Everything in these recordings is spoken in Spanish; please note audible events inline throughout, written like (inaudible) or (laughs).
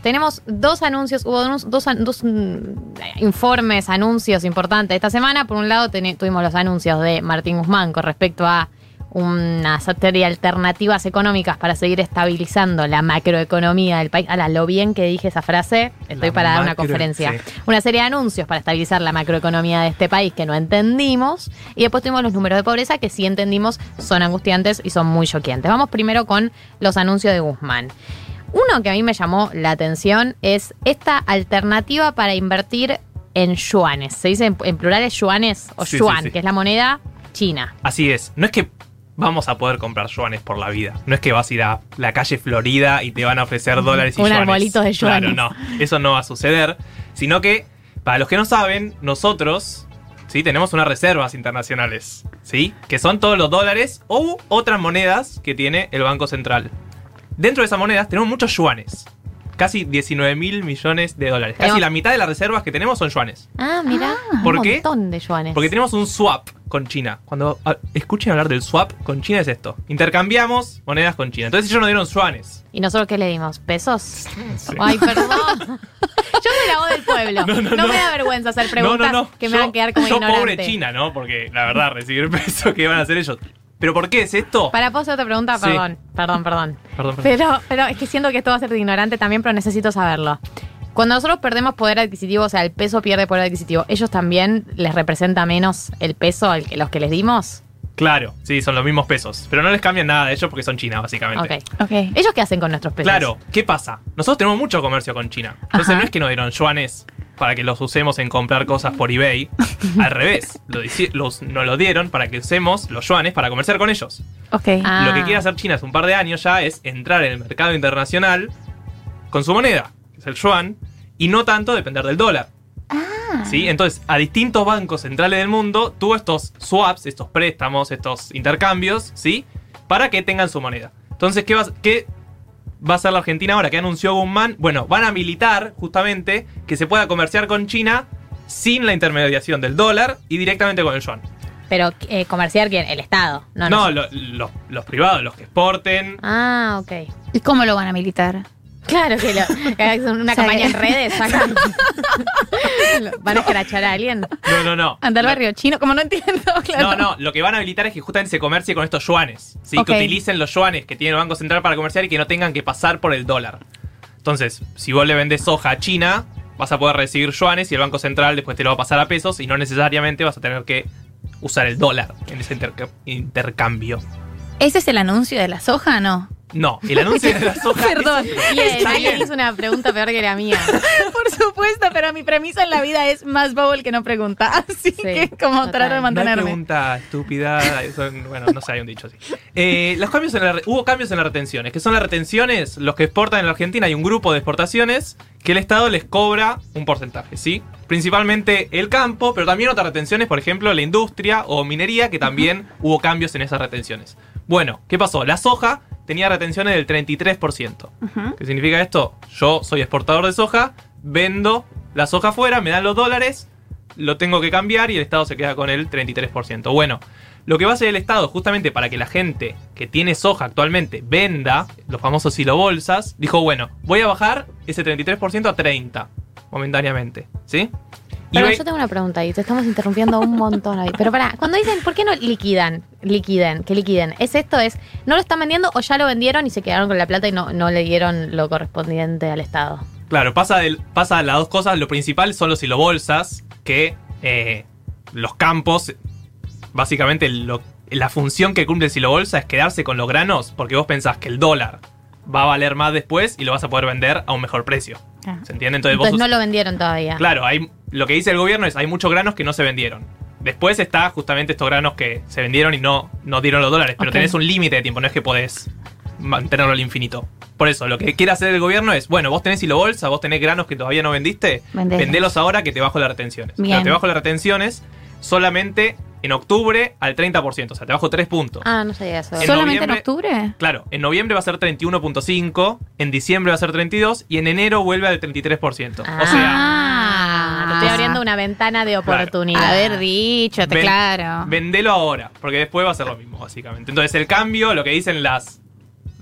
Tenemos dos anuncios, hubo dos, dos, dos, mm, informes, anuncios importantes esta semana. Por un lado tuvimos los anuncios de Martín Guzmán con respecto a una serie de alternativas económicas para seguir estabilizando la macroeconomía del país. Ala, lo bien que dije esa frase, estoy La para dar una conferencia. sí. Una serie de anuncios para estabilizar la macroeconomía de este país que no entendimos. Y después tuvimos los números de pobreza que sí entendimos son angustiantes y son muy choqueantes. Vamos primero con los anuncios de Guzmán. Uno que a mí me llamó la atención es esta alternativa para invertir en yuanes. Se dice en, en plurales yuanes o Sí, yuan, sí. que es la moneda china. Así es. No es que vamos a poder comprar yuanes por la vida. No es que vas a ir a la calle Florida y te van a ofrecer dólares y Un yuanes. arbolito de yuanes. Claro, no. Eso no va a suceder. Sino que, para los que no saben, nosotros sí tenemos unas reservas internacionales. ¿Sí? Que son todos los dólares o otras monedas que tiene el Banco Central. Dentro de esas monedas tenemos muchos yuanes. Casi 19 mil millones de dólares. Casi la mitad de las reservas que tenemos son yuanes. Ah, mira. ¿Por un qué? montón de yuanes. Porque tenemos un swap con China. Cuando ah, escuchen hablar del swap con China es esto. Intercambiamos monedas con China. Entonces ellos nos dieron yuanes. ¿Y nosotros qué le dimos? ¿Pesos? Sí. Ay, (laughs) perdón. Yo soy la voz del pueblo. No, No, no, no. me da vergüenza hacer preguntas que me Yo- van a quedar como yo ignorante. pobre China, ¿no? Porque la verdad, recibir (laughs) peso, ¿qué van a hacer ellos? ¿Pero por qué es esto? Para, ¿puedo hacer otra pregunta? Sí. Perdón, perdón, perdón. Perdón, perdón. Pero, pero es que siento que esto va a ser de ignorante también, pero necesito saberlo. Cuando nosotros perdemos poder adquisitivo, o sea, el peso pierde poder adquisitivo, ¿ellos también les representa menos el peso al que los que les dimos? Claro, sí, son los mismos pesos. Pero no les cambian nada de ellos porque son China, básicamente. Ok. Ok. ¿Ellos qué hacen con nuestros pesos? Claro, ¿qué pasa? Nosotros tenemos mucho comercio con China. Entonces Ajá. no es que nos dieron yuanes para que los usemos en comprar cosas por eBay. (laughs) Al revés, lo los, nos lo dieron para que usemos los yuanes para comerciar con ellos. Ah. Lo que quiere hacer China hace un par de años ya es entrar en el mercado internacional con su moneda, que es el yuan, y no tanto depender del dólar. ¿Sí? Entonces, a distintos bancos centrales del mundo tuvo estos swaps, estos préstamos, estos intercambios, ¿sí? Para que tengan su moneda. Entonces, ¿qué va, qué va a hacer la Argentina ahora? ¿Qué anunció Guzmán? Bueno, van a habilitar justamente que se pueda comerciar con China sin la intermediación del dólar y directamente con el yuan. Pero, eh, ¿comerciar quién? El Estado. No, No, no. lo- los- los privados, los que exporten, Ah, ok. ¿Y cómo lo van a militar? Claro que, lo, una (laughs) O campaña en redes, sacan. (laughs) ¿Van a escrachar a alguien? No, no, no. Anda al Lo- barrio chino, como no entiendo, (laughs) claro. No, no, lo que van a habilitar es que justamente se comercie con estos yuanes. ¿sí? Que utilicen los yuanes que tiene el Banco Central para comerciar y que no tengan que pasar por el dólar. Entonces, si vos le vendés soja a China, vas a poder recibir yuanes y el Banco Central después te lo va a pasar a pesos y no necesariamente vas a tener que usar el dólar en ese interca- intercambio. ¿Ese es el anuncio de la soja? No. No, el anuncio de la soja. Perdón. Alguien bien. hizo una pregunta peor que la mía. (laughs) Por supuesto, pero mi premisa en la vida es más bowl que no pregunta. (laughs) Así que como total. trato de No hay mantenerme. pregunta estúpida. eso- bueno, no sé, hay un dicho así. Eh, los cambios en la hubo cambios en las retenciones. que son las retenciones? Los que exportan en la Argentina hay un grupo de exportaciones que el Estado les cobra un porcentaje, ¿sí? Principalmente el campo, pero también otras retenciones, por ejemplo, la industria o minería, que también hubo cambios en esas retenciones. Bueno, ¿qué pasó? La soja tenía retenciones del 33%. Ujú. ¿Qué significa esto? Yo soy exportador de soja, vendo la soja afuera, me dan los dólares, lo tengo que cambiar y el Estado se queda con el 33%. Bueno, lo que va a hacer el Estado justamente para que la gente que tiene soja actualmente venda los famosos silobolsas, dijo, bueno, voy a bajar ese 33% a 30% momentáneamente, ¿sí? Pero yo tengo una pregunta y te estamos interrumpiendo un montón ahí. Pero pará, cuando dicen, ¿por qué no liquidan? Liquiden, que liquiden. ¿Es esto? ¿Es no lo están vendiendo o ya lo vendieron y se quedaron con la plata y no, no le dieron lo correspondiente al Estado? Claro, pasa, del, pasa las dos cosas. Lo principal son los silobolsas, que eh, los campos, básicamente lo- la función que cumple el silobolsa es quedarse con los granos, porque vos pensás que el dólar va a valer más después y lo vas a poder vender a un mejor precio. Ah. ¿Se entiende? Entonces, vos Entonces no lo vendieron todavía. Claro, hay, lo que dice el gobierno es hay muchos granos que no se vendieron. Después está justamente estos granos que se vendieron y no, no dieron los dólares, pero tenés un límite de tiempo, no es que podés mantenerlo al infinito. Por eso, lo que quiere hacer el gobierno es, bueno, vos tenés hilo bolsa, vos tenés granos que todavía no vendiste, Vendelos. vendelos ahora que te bajo las retenciones. Bien. Te bajo las retenciones solamente en octubre al 30%, o sea, te bajo 3 puntos. Ah, no sabía eso. En ¿Solamente en octubre? Claro, en noviembre va a ser 31.5, en diciembre va a ser 32 y en enero vuelve al 33%. O sea, Ah, estoy Ah. abriendo una ventana de Claro. oportunidad. Haber dicho, te Ven- claro. Vendelo ahora, porque después va a ser lo mismo, básicamente. Entonces, el cambio, lo que dicen las,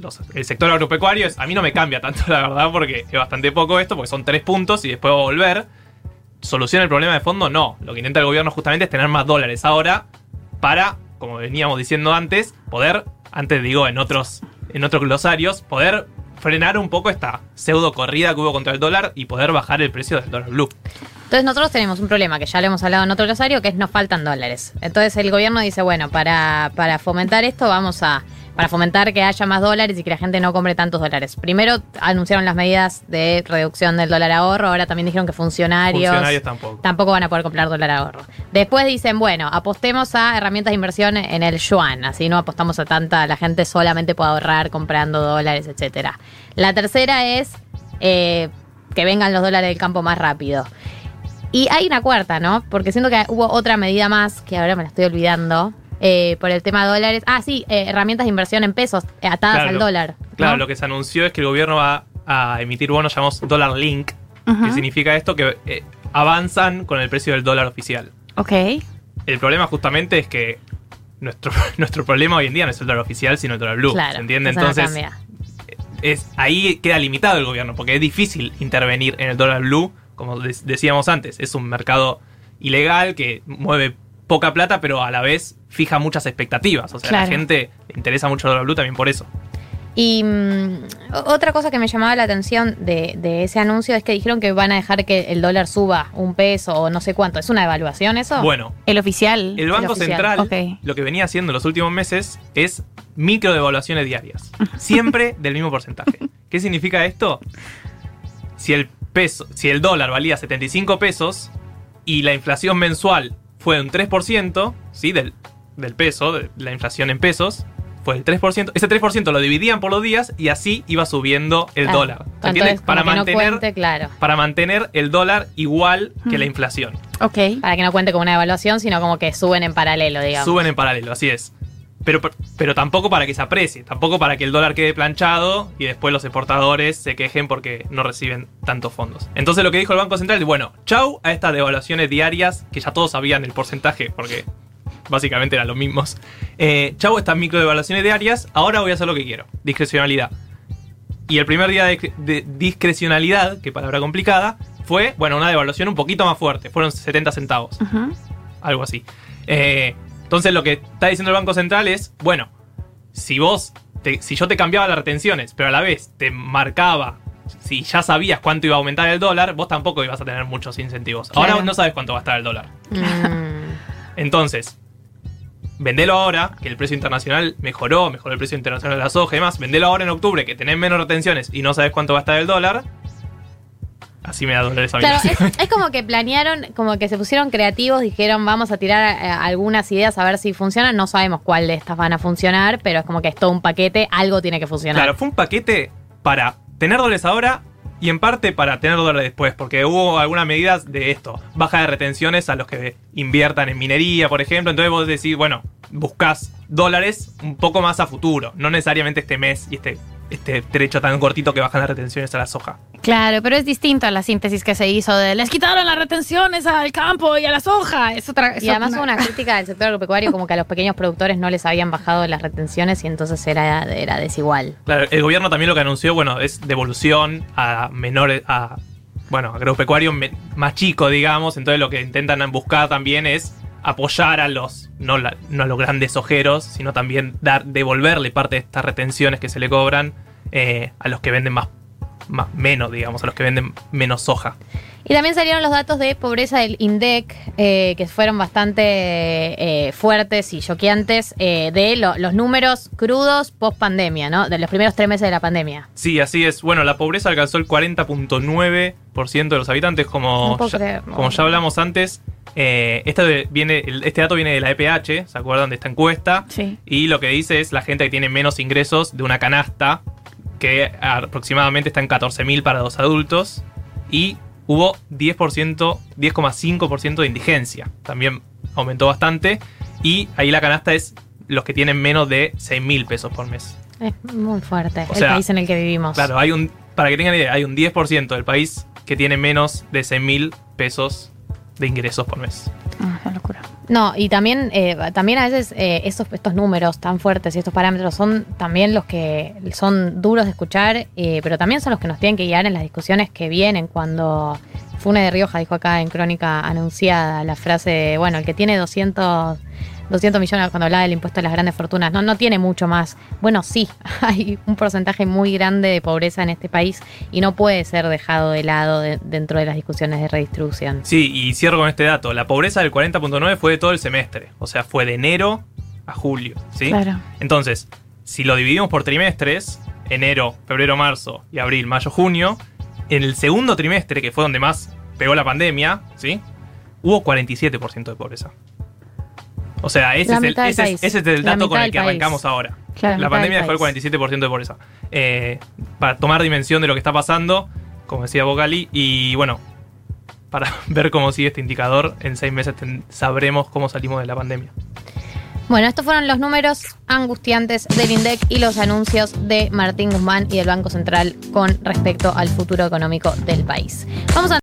los- el sector agropecuario es, a mí no me cambia tanto, (laughs) la verdad, porque es bastante poco esto, porque son tres puntos y después va a volver. ¿Soluciona el problema de fondo? No. Lo que intenta el gobierno justamente es tener más dólares ahora para, como veníamos diciendo antes, poder, antes digo en otros, en otros glosarios, poder frenar un poco esta pseudo corrida que hubo contra el dólar y poder bajar el precio del dólar blue. Entonces nosotros tenemos un problema que ya lo hemos hablado en otro glosario, que es nos faltan dólares. Entonces el gobierno dice, bueno, para, para fomentar esto vamos a, para fomentar que haya más dólares y que la gente no compre tantos dólares. Primero anunciaron las medidas de reducción del dólar ahorro, ahora también dijeron que funcionarios, Funcionarios tampoco. tampoco van a poder comprar dólar ahorro. Después dicen, bueno, apostemos a herramientas de inversión en el yuan, así no apostamos a tanta, la gente solamente puede ahorrar comprando dólares, etcétera. La tercera es eh, que vengan los dólares del campo más rápido. Y hay una cuarta, ¿no? Porque siento que hubo otra medida más, que ahora me la estoy olvidando, eh, por el tema de dólares. Ah, sí, eh, herramientas de inversión en pesos eh, atadas Claro, al dólar. ¿no? Claro, lo que se anunció es que el gobierno va a emitir bonos llamados Dollar Link, que significa esto que eh, avanzan con el precio del dólar oficial. Ok. El problema justamente es que nuestro, (laughs) nuestro problema hoy en día no es el dólar oficial, sino el dólar blue. Claro, ¿Se entiende? Entonces, es, ahí queda limitado el gobierno, porque es difícil intervenir en el dólar blue, como de- decíamos antes. Es un mercado ilegal que mueve poca plata, pero a la vez fija muchas expectativas. O sea, a la gente le interesa mucho el dólar blue también por eso. Y mm, otra cosa que me llamaba la atención de, de ese anuncio es que dijeron que van a dejar que el dólar suba un peso o no sé cuánto. ¿Es una evaluación eso? Bueno, El oficial. El Banco oficial, Central lo que venía haciendo en los últimos meses es micro devaluaciones diarias. (laughs) Siempre del mismo porcentaje. ¿Qué significa esto? Si el peso, si el dólar valía 75 pesos y la inflación mensual fue de un 3%, ¿sí? Del, del peso, de la inflación en pesos, fue el 3%. Ese 3% lo dividían por los días y así iba subiendo el Claro. dólar. ¿Se entiende? Para no mantener, cuente, claro. para mantener el dólar igual que la inflación. Ok. Para que no cuente como una evaluación, sino como que suben en paralelo, digamos. Suben en paralelo, así es. Pero, pero tampoco para que se aprecie, tampoco para que el dólar quede planchado y después los exportadores se quejen porque no reciben tantos fondos. Entonces lo que dijo el Banco Central es, bueno, chau a estas devaluaciones diarias, que ya todos sabían el porcentaje, porque básicamente eran los mismos. Eh, chau a estas micro devaluaciones diarias, ahora voy a hacer lo que quiero, discrecionalidad. Y el primer día de, de discrecionalidad, que palabra complicada, fue, bueno, una devaluación un poquito más fuerte, fueron 70 centavos algo así. Eh, entonces lo que está diciendo el Banco Central es, bueno, si vos, te- si yo te cambiaba las retenciones, pero a la vez te marcaba, si ya sabías cuánto iba a aumentar el dólar, vos tampoco ibas a tener muchos incentivos. Ahora Claro. no sabes cuánto va a estar el dólar. Mm. Entonces, vendelo ahora, que el precio internacional mejoró, mejoró el precio internacional de la soja y demás. Vendelo ahora en octubre, que tenés menos retenciones y no sabes cuánto va a estar el dólar. Así me da dolores a mí. Claro, es, es como que planearon, como que se pusieron creativos, dijeron vamos a tirar eh, algunas ideas a ver si funcionan. No sabemos cuál de estas van a funcionar, pero es como que es todo un paquete, algo tiene que funcionar. Claro, fue un paquete para tener dólares ahora y en parte para tener dólares después, porque hubo algunas medidas de esto, baja de retenciones a los que inviertan en minería, por ejemplo, entonces vos decís, bueno, buscas dólares un poco más a futuro, no necesariamente este mes y este, este trecho tan cortito que bajan las retenciones a la soja. Claro, pero es distinto a la síntesis que se hizo de les quitaron las retenciones al campo y a la soja. Es otra. es Y además hubo una crítica del sector agropecuario como que a los pequeños productores no les habían bajado las retenciones y entonces era, era desigual. Claro, el gobierno también lo que anunció, bueno, es devolución a menores, a, bueno, agropecuario me- más chico, digamos, entonces lo que intentan buscar también es apoyar a los, no, la- no a los grandes ojeros, sino también dar, devolverle parte de estas retenciones que se le cobran eh, a los que venden más, más, menos, digamos, a los que venden menos soja. Y también salieron los datos de pobreza del INDEC, eh, que fueron bastante eh, fuertes y choqueantes, eh, de lo- los números crudos post pandemia, ¿no? De los primeros tres meses de la pandemia. Sí, así es. Bueno, la pobreza alcanzó el 40.9% de los habitantes, como, No puedo ya, creer, no. como ya hablamos antes. Eh, este, viene, este dato viene de la EPH, ¿se acuerdan de esta encuesta? Sí. Y lo que dice es la gente que tiene menos ingresos de una canasta, que aproximadamente está en 14.000 para los adultos. Y hubo 10%, 10,5% de indigencia. También aumentó bastante. Y ahí la canasta es los que tienen menos de 6.000 pesos por mes. Es muy fuerte O el sea, país en el que vivimos. Claro, hay un, para que tengan idea, hay un 10% del país que tiene menos de 6.000 pesos de ingresos por mes. Ah, una locura. No, y también, eh, también a veces eh, esos, estos números tan fuertes y estos parámetros son también los que son duros de escuchar, eh, pero también son los que nos tienen que guiar en las discusiones que vienen cuando Fune de Rioja dijo acá en Crónica Anunciada la frase, bueno, el que tiene 200, 200 millones cuando hablaba del impuesto a las grandes fortunas, no, no tiene mucho más. Bueno, sí, (laughs) hay un porcentaje muy grande de pobreza en este país y no puede ser dejado de lado de- dentro de las discusiones de redistribución. Sí, y cierro con este dato. La pobreza del 40.9 fue de todo el semestre. O sea, fue de enero a julio. ¿sí? Claro. Entonces, si lo dividimos por trimestres, enero, febrero, marzo y abril, mayo, junio, en el segundo trimestre, que fue donde más pegó la pandemia, ¿sí? Hubo 47% de pobreza. O sea, ese es, el, mitad del ese es- país. ese es el La dato con el que país. arrancamos ahora. Claro, la pandemia dejó el país. 47% de pobreza. Eh, para tomar dimensión de lo que está pasando, como decía Bocali, y bueno, para (laughs) ver cómo sigue este indicador, en seis meses ten- sabremos cómo salimos de la pandemia. Bueno, estos fueron los números angustiantes del INDEC y los anuncios de Martín Guzmán y del Banco Central con respecto al futuro económico del país. Vamos a